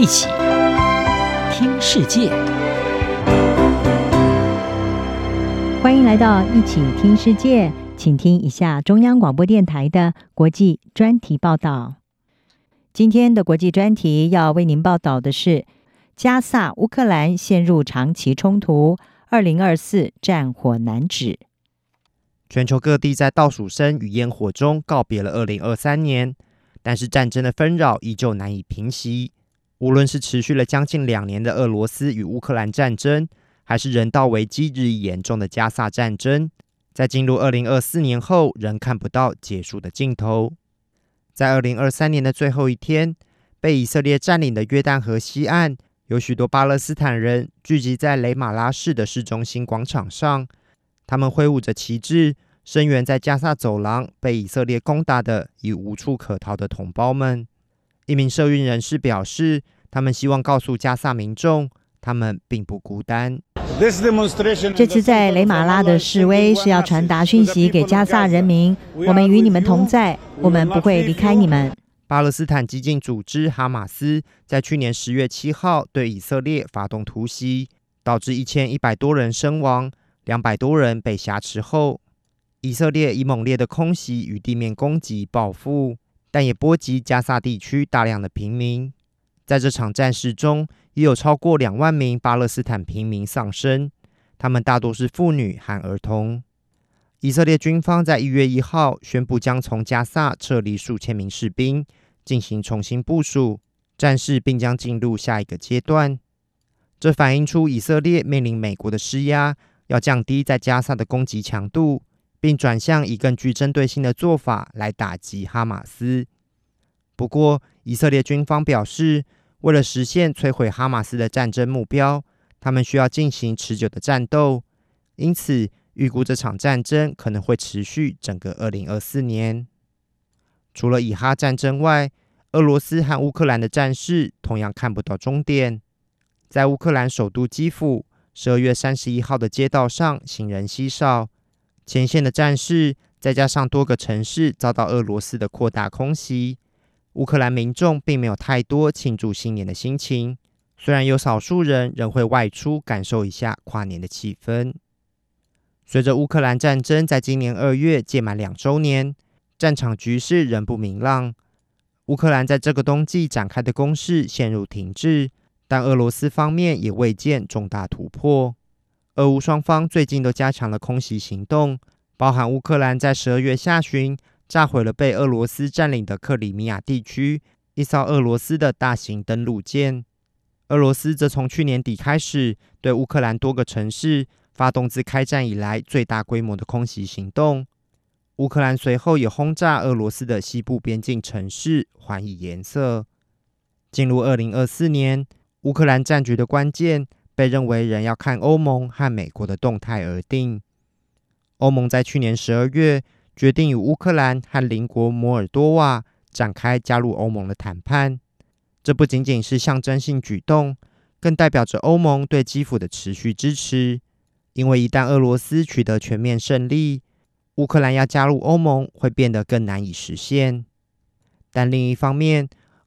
一起听世界，欢迎来到一起听世界，请听一下中央广播电台的国际专题报道。今天的国际专题要为您报道的是：加萨乌克兰陷入长期冲突，二零二四战火难止。全球各地在倒数声与烟火中告别了二零二三年，但是战争的纷扰依旧难以平息。无论是持续了将近两年的俄罗斯与乌克兰战争，还是人道危机日益严重的加萨战争，在进入二零二四年后，仍看不到结束的尽头。在二零二三年的最后一天，被以色列占领的约旦河西岸，有许多巴勒斯坦人聚集在雷马拉市的市中心广场上，他们挥舞着旗帜，声援在加萨走廊被以色列攻打的已无处可逃的同胞们。一名受孕人士表示，他们希望告诉加萨民众，他们并不孤单。这次在雷马拉的示威是要传达讯息给加萨人民：我们与你们同在，我们不会离开你们。巴勒斯坦激进组织哈马斯在去年十月七号对以色列发动突袭，导致一千一百多人身亡，两百多人被挟持后，以色列以猛烈的空袭与地面攻击报复。但也波及加萨地区大量的平民，在这场战事中，已有超过两万名巴勒斯坦平民丧生，他们大多是妇女和儿童。以色列军方在一月一号宣布将从加萨撤离数千名士兵，进行重新部署，战事并将进入下一个阶段。这反映出以色列面临美国的施压，要降低在加萨的攻击强度。并转向以更具针对性的做法来打击哈马斯。不过，以色列军方表示，为了实现摧毁哈马斯的战争目标，他们需要进行持久的战斗。因此，预估这场战争可能会持续整个二零二四年。除了以哈战争外，俄罗斯和乌克兰的战事同样看不到终点。在乌克兰首都基辅，十二月三十一号的街道上，行人稀少。前线的战事，再加上多个城市遭到俄罗斯的扩大空袭，乌克兰民众并没有太多庆祝新年的心情。虽然有少数人仍会外出感受一下跨年的气氛。随着乌克兰战争在今年二月届满两周年，战场局势仍不明朗。乌克兰在这个冬季展开的攻势陷入停滞，但俄罗斯方面也未见重大突破。俄乌双方最近都加强了空袭行动，包含乌克兰在十二月下旬炸毁了被俄罗斯占领的克里米亚地区一艘俄罗斯的大型登陆舰。俄罗斯则从去年底开始对乌克兰多个城市发动自开战以来最大规模的空袭行动。乌克兰随后也轰炸俄罗斯的西部边境城市，还以颜色。进入二零二四年，乌克兰战局的关键。被认为仍要看欧盟和美国的动态而定。欧盟在去年十二月决定与乌克兰和邻国摩尔多瓦展开加入欧盟的谈判，这不仅仅是象征性举动，更代表着欧盟对基辅的持续支持。因为一旦俄罗斯取得全面胜利，乌克兰要加入欧盟会变得更难以实现。但另一方面，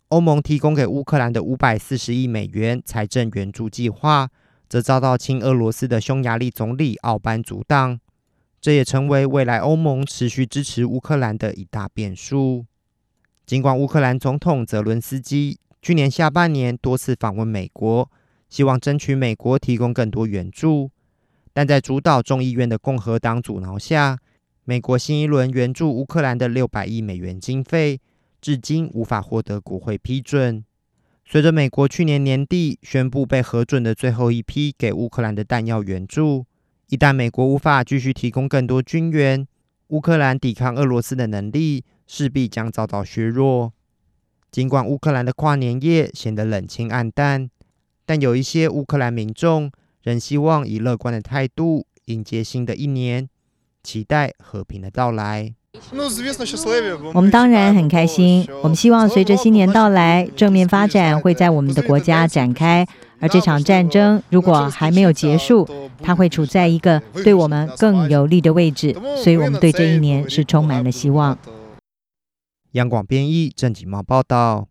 欧盟提供给乌克兰的五百四十亿美元财政援助计划，则遭到亲俄罗斯的匈牙利总理奥班阻挡，这也成为未来欧盟持续支持乌克兰的一大变数。尽管乌克兰总统泽伦斯基去年下半年多次访问美国，希望争取美国提供更多援助，但在主导众议院的共和党阻挠下，美国新一轮援助乌克兰的六百亿美元经费，至今无法获得国会批准。随着美国去年年底宣布被核准的最后一批给乌克兰的弹药援助，一旦美国无法继续提供更多军援，乌克兰抵抗俄罗斯的能力势必将遭到削弱。尽管乌克兰的跨年夜显得冷清暗淡，但有一些乌克兰民众仍希望以乐观的态度迎接新的一年，期待和平的到来。我们当然很开心。我们希望随着新年到来，正面发展会在我们的国家展开。而这场战争如果还没有结束，它会处在一个对我们更有利的位置。所以，我们对这一年是充满了希望。央广编译，郑锦茂报道。